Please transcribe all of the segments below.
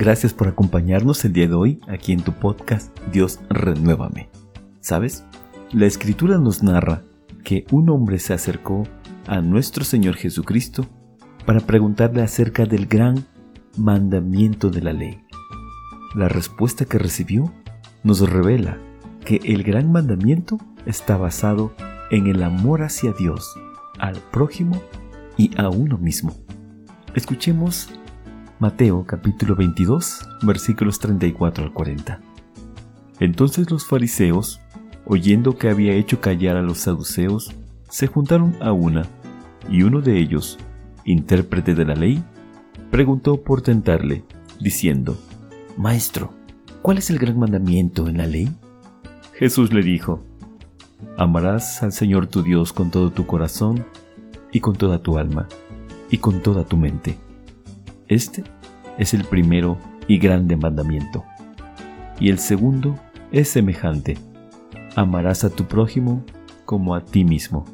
Gracias por acompañarnos el día de hoy aquí en tu podcast Dios Renuévame. ¿Sabes? La escritura nos narra que un hombre se acercó a nuestro Señor Jesucristo para preguntarle acerca del gran mandamiento de la ley. La respuesta que recibió nos revela que el gran mandamiento está basado en el amor hacia Dios, al prójimo y a uno mismo. Escuchemos Mateo capítulo 22 versículos 34 al 40. Entonces los fariseos, oyendo que había hecho callar a los saduceos, se juntaron a una, y uno de ellos, intérprete de la ley, preguntó por tentarle, diciendo, Maestro, ¿cuál es el gran mandamiento en la ley? Jesús le dijo, Amarás al Señor tu Dios con todo tu corazón, y con toda tu alma, y con toda tu mente este es el primero y grande mandamiento. Y el segundo es semejante. Amarás a tu prójimo como a ti mismo.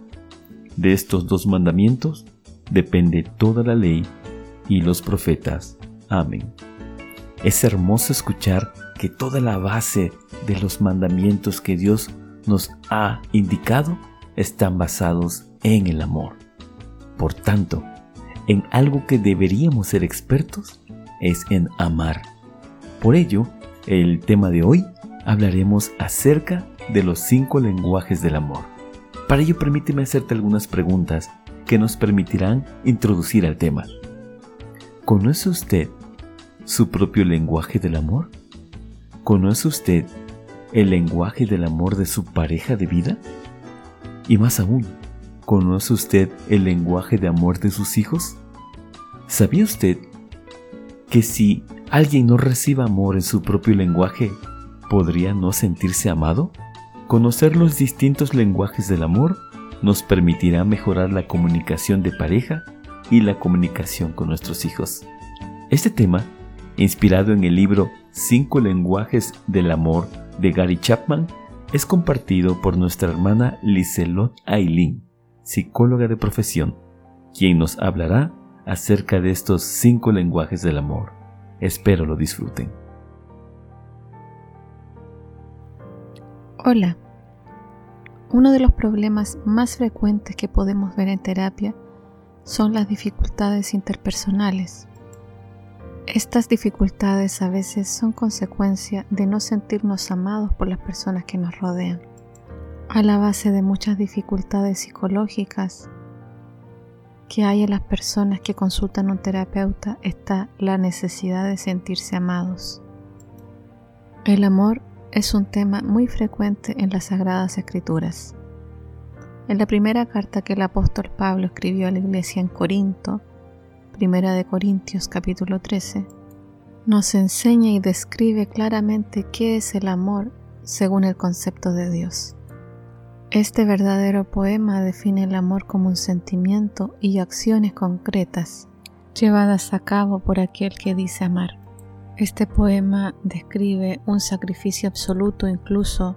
De estos dos mandamientos depende toda la ley y los profetas. Amén. Es hermoso escuchar que toda la base de los mandamientos que Dios nos ha indicado están basados en el amor. Por tanto, en algo que deberíamos ser expertos es en amar. Por ello, el tema de hoy hablaremos acerca de los cinco lenguajes del amor. Para ello permíteme hacerte algunas preguntas que nos permitirán introducir al tema. ¿Conoce usted su propio lenguaje del amor? ¿Conoce usted el lenguaje del amor de su pareja de vida? Y más aún, ¿Conoce usted el lenguaje de amor de sus hijos? ¿Sabía usted que si alguien no recibe amor en su propio lenguaje, podría no sentirse amado? Conocer los distintos lenguajes del amor nos permitirá mejorar la comunicación de pareja y la comunicación con nuestros hijos. Este tema, inspirado en el libro Cinco lenguajes del amor de Gary Chapman, es compartido por nuestra hermana Liselot Aileen psicóloga de profesión, quien nos hablará acerca de estos cinco lenguajes del amor. Espero lo disfruten. Hola. Uno de los problemas más frecuentes que podemos ver en terapia son las dificultades interpersonales. Estas dificultades a veces son consecuencia de no sentirnos amados por las personas que nos rodean. A la base de muchas dificultades psicológicas que hay en las personas que consultan a un terapeuta está la necesidad de sentirse amados. El amor es un tema muy frecuente en las Sagradas Escrituras. En la primera carta que el apóstol Pablo escribió a la iglesia en Corinto, primera de Corintios capítulo 13, nos enseña y describe claramente qué es el amor según el concepto de Dios. Este verdadero poema define el amor como un sentimiento y acciones concretas llevadas a cabo por aquel que dice amar. Este poema describe un sacrificio absoluto incluso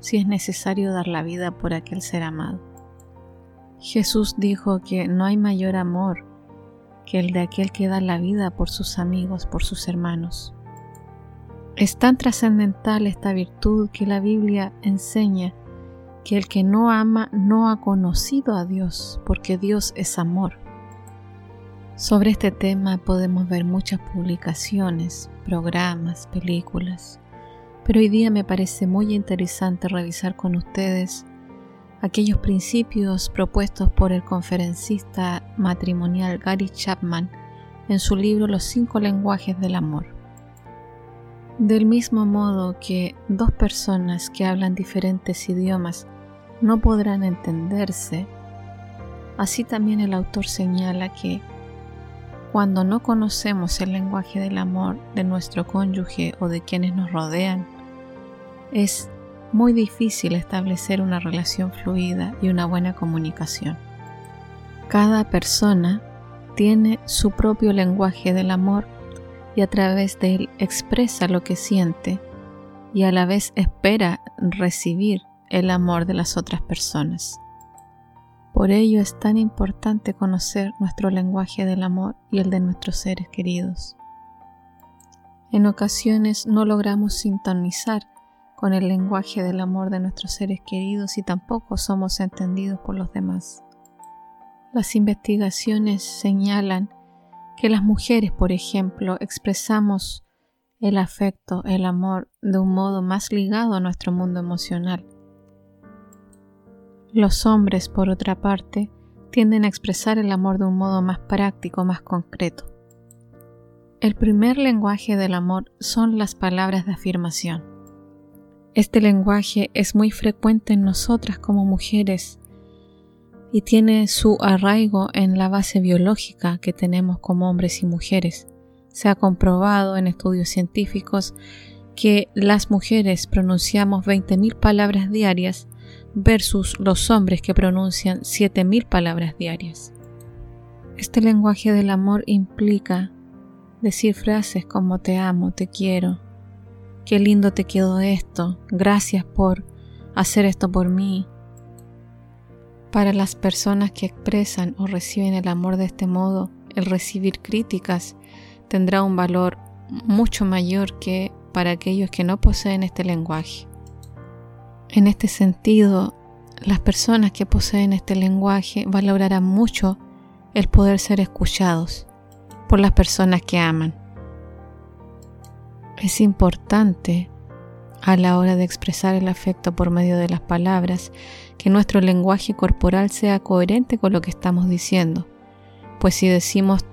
si es necesario dar la vida por aquel ser amado. Jesús dijo que no hay mayor amor que el de aquel que da la vida por sus amigos, por sus hermanos. Es tan trascendental esta virtud que la Biblia enseña que el que no ama no ha conocido a Dios, porque Dios es amor. Sobre este tema podemos ver muchas publicaciones, programas, películas, pero hoy día me parece muy interesante revisar con ustedes aquellos principios propuestos por el conferencista matrimonial Gary Chapman en su libro Los cinco lenguajes del amor. Del mismo modo que dos personas que hablan diferentes idiomas no podrán entenderse, así también el autor señala que cuando no conocemos el lenguaje del amor de nuestro cónyuge o de quienes nos rodean, es muy difícil establecer una relación fluida y una buena comunicación. Cada persona tiene su propio lenguaje del amor y a través de él expresa lo que siente y a la vez espera recibir el amor de las otras personas. Por ello es tan importante conocer nuestro lenguaje del amor y el de nuestros seres queridos. En ocasiones no logramos sintonizar con el lenguaje del amor de nuestros seres queridos y tampoco somos entendidos por los demás. Las investigaciones señalan que las mujeres, por ejemplo, expresamos el afecto, el amor, de un modo más ligado a nuestro mundo emocional. Los hombres, por otra parte, tienden a expresar el amor de un modo más práctico, más concreto. El primer lenguaje del amor son las palabras de afirmación. Este lenguaje es muy frecuente en nosotras como mujeres y tiene su arraigo en la base biológica que tenemos como hombres y mujeres. Se ha comprobado en estudios científicos que las mujeres pronunciamos 20.000 palabras diarias versus los hombres que pronuncian 7.000 palabras diarias. Este lenguaje del amor implica decir frases como te amo, te quiero, qué lindo te quedó esto, gracias por hacer esto por mí. Para las personas que expresan o reciben el amor de este modo, el recibir críticas tendrá un valor mucho mayor que para aquellos que no poseen este lenguaje. En este sentido, las personas que poseen este lenguaje valorarán mucho el poder ser escuchados por las personas que aman. Es importante a la hora de expresar el afecto por medio de las palabras que nuestro lenguaje corporal sea coherente con lo que estamos diciendo. Pues si decimos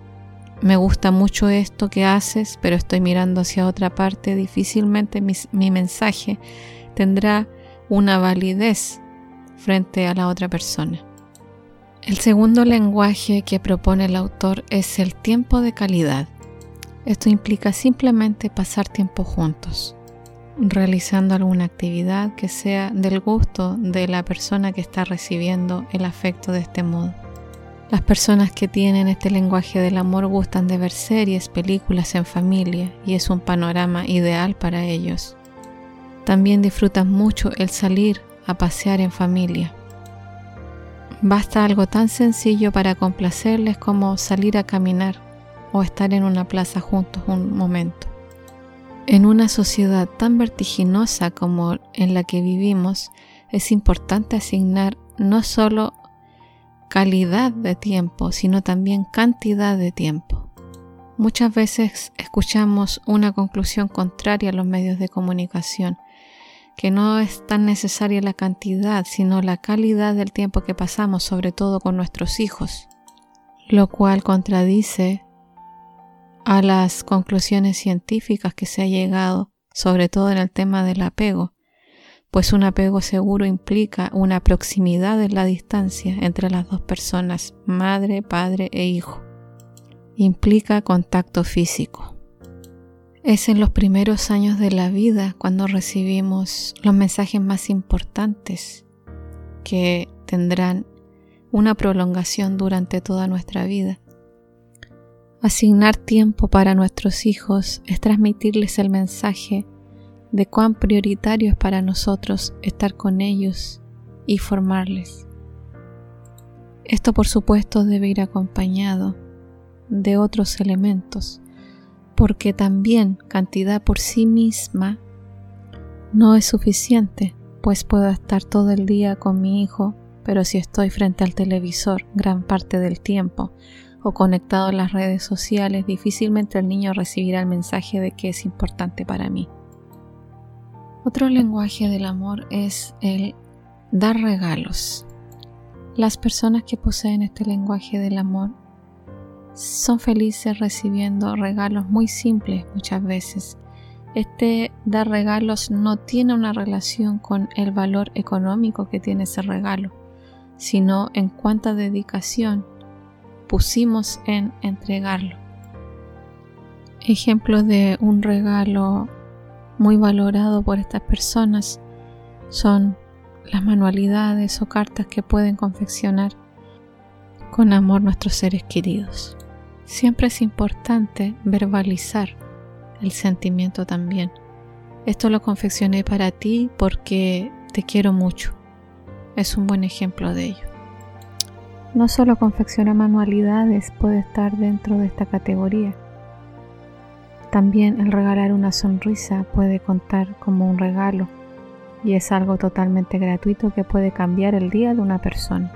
me gusta mucho esto que haces, pero estoy mirando hacia otra parte, difícilmente mi, mi mensaje tendrá una validez frente a la otra persona. El segundo lenguaje que propone el autor es el tiempo de calidad. Esto implica simplemente pasar tiempo juntos, realizando alguna actividad que sea del gusto de la persona que está recibiendo el afecto de este modo. Las personas que tienen este lenguaje del amor gustan de ver series, películas en familia y es un panorama ideal para ellos. También disfrutan mucho el salir a pasear en familia. Basta algo tan sencillo para complacerles como salir a caminar o estar en una plaza juntos un momento. En una sociedad tan vertiginosa como en la que vivimos, es importante asignar no solo calidad de tiempo, sino también cantidad de tiempo. Muchas veces escuchamos una conclusión contraria a los medios de comunicación que no es tan necesaria la cantidad, sino la calidad del tiempo que pasamos, sobre todo con nuestros hijos, lo cual contradice a las conclusiones científicas que se ha llegado, sobre todo en el tema del apego, pues un apego seguro implica una proximidad en la distancia entre las dos personas, madre, padre e hijo. Implica contacto físico. Es en los primeros años de la vida cuando recibimos los mensajes más importantes que tendrán una prolongación durante toda nuestra vida. Asignar tiempo para nuestros hijos es transmitirles el mensaje de cuán prioritario es para nosotros estar con ellos y formarles. Esto por supuesto debe ir acompañado de otros elementos porque también cantidad por sí misma no es suficiente, pues puedo estar todo el día con mi hijo, pero si estoy frente al televisor gran parte del tiempo o conectado a las redes sociales, difícilmente el niño recibirá el mensaje de que es importante para mí. Otro lenguaje del amor es el dar regalos. Las personas que poseen este lenguaje del amor son felices recibiendo regalos muy simples muchas veces. Este dar regalos no tiene una relación con el valor económico que tiene ese regalo, sino en cuánta dedicación pusimos en entregarlo. Ejemplos de un regalo muy valorado por estas personas son las manualidades o cartas que pueden confeccionar con amor nuestros seres queridos. Siempre es importante verbalizar el sentimiento también. Esto lo confeccioné para ti porque te quiero mucho. Es un buen ejemplo de ello. No solo confeccionar manualidades puede estar dentro de esta categoría. También el regalar una sonrisa puede contar como un regalo y es algo totalmente gratuito que puede cambiar el día de una persona.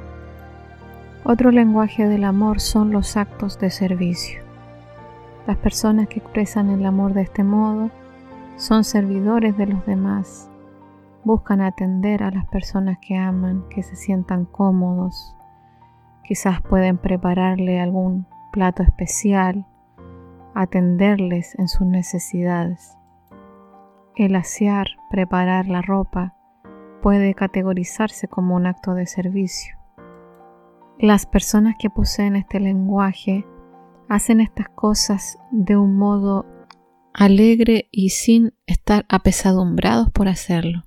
Otro lenguaje del amor son los actos de servicio. Las personas que expresan el amor de este modo son servidores de los demás, buscan atender a las personas que aman, que se sientan cómodos, quizás pueden prepararle algún plato especial, atenderles en sus necesidades. El asear, preparar la ropa, puede categorizarse como un acto de servicio. Las personas que poseen este lenguaje hacen estas cosas de un modo alegre y sin estar apesadumbrados por hacerlo.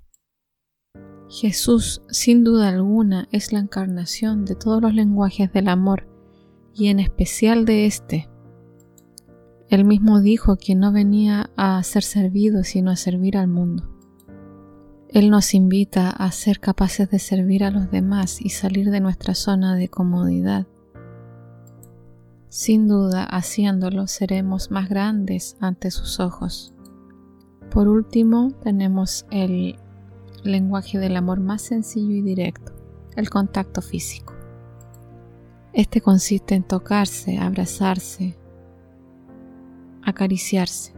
Jesús, sin duda alguna, es la encarnación de todos los lenguajes del amor y en especial de este. Él mismo dijo que no venía a ser servido sino a servir al mundo. Él nos invita a ser capaces de servir a los demás y salir de nuestra zona de comodidad. Sin duda, haciéndolo seremos más grandes ante sus ojos. Por último, tenemos el lenguaje del amor más sencillo y directo, el contacto físico. Este consiste en tocarse, abrazarse, acariciarse.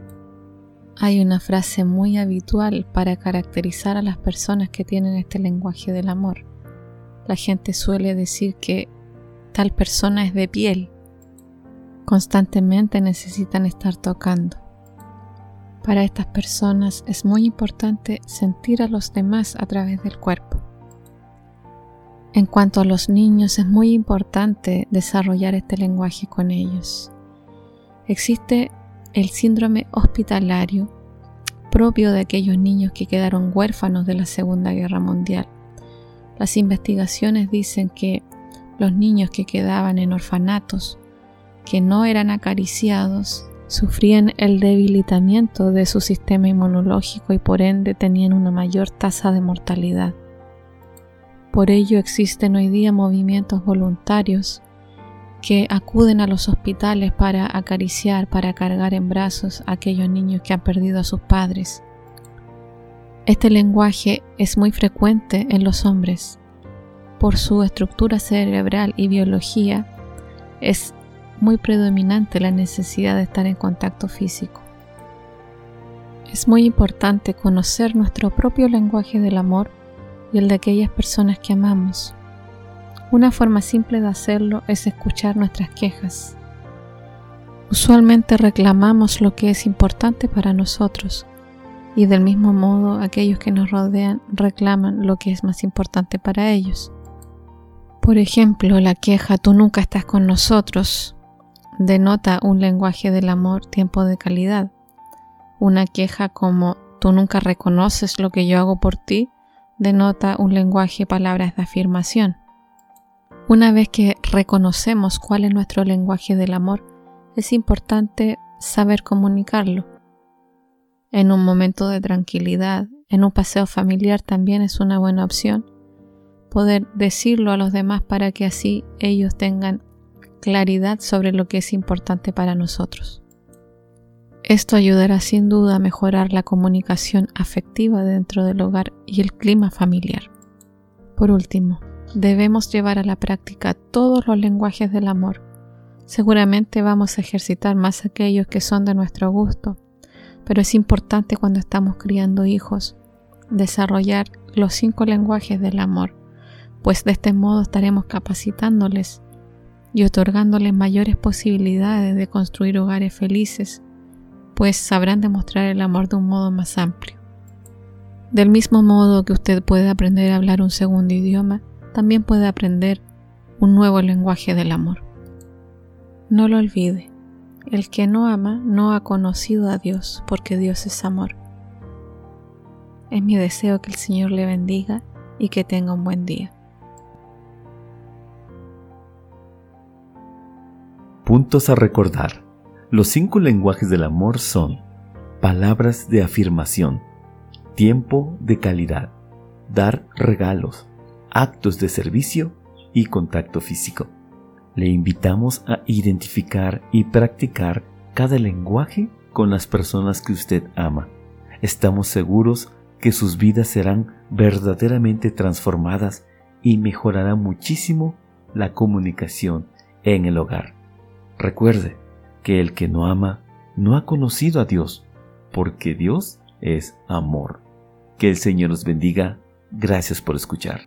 Hay una frase muy habitual para caracterizar a las personas que tienen este lenguaje del amor. La gente suele decir que tal persona es de piel. Constantemente necesitan estar tocando. Para estas personas es muy importante sentir a los demás a través del cuerpo. En cuanto a los niños, es muy importante desarrollar este lenguaje con ellos. Existe el síndrome hospitalario propio de aquellos niños que quedaron huérfanos de la Segunda Guerra Mundial. Las investigaciones dicen que los niños que quedaban en orfanatos, que no eran acariciados, sufrían el debilitamiento de su sistema inmunológico y por ende tenían una mayor tasa de mortalidad. Por ello existen hoy día movimientos voluntarios que acuden a los hospitales para acariciar, para cargar en brazos a aquellos niños que han perdido a sus padres. Este lenguaje es muy frecuente en los hombres. Por su estructura cerebral y biología, es muy predominante la necesidad de estar en contacto físico. Es muy importante conocer nuestro propio lenguaje del amor y el de aquellas personas que amamos. Una forma simple de hacerlo es escuchar nuestras quejas. Usualmente reclamamos lo que es importante para nosotros y del mismo modo aquellos que nos rodean reclaman lo que es más importante para ellos. Por ejemplo, la queja tú nunca estás con nosotros denota un lenguaje del amor tiempo de calidad. Una queja como tú nunca reconoces lo que yo hago por ti denota un lenguaje palabras de afirmación. Una vez que reconocemos cuál es nuestro lenguaje del amor, es importante saber comunicarlo. En un momento de tranquilidad, en un paseo familiar también es una buena opción poder decirlo a los demás para que así ellos tengan claridad sobre lo que es importante para nosotros. Esto ayudará sin duda a mejorar la comunicación afectiva dentro del hogar y el clima familiar. Por último, debemos llevar a la práctica todos los lenguajes del amor. Seguramente vamos a ejercitar más aquellos que son de nuestro gusto, pero es importante cuando estamos criando hijos desarrollar los cinco lenguajes del amor, pues de este modo estaremos capacitándoles y otorgándoles mayores posibilidades de construir hogares felices, pues sabrán demostrar el amor de un modo más amplio. Del mismo modo que usted puede aprender a hablar un segundo idioma, también puede aprender un nuevo lenguaje del amor. No lo olvide, el que no ama no ha conocido a Dios, porque Dios es amor. Es mi deseo que el Señor le bendiga y que tenga un buen día. Puntos a recordar. Los cinco lenguajes del amor son palabras de afirmación, tiempo de calidad, dar regalos, actos de servicio y contacto físico. Le invitamos a identificar y practicar cada lenguaje con las personas que usted ama. Estamos seguros que sus vidas serán verdaderamente transformadas y mejorará muchísimo la comunicación en el hogar. Recuerde que el que no ama no ha conocido a Dios, porque Dios es amor. Que el Señor los bendiga. Gracias por escuchar.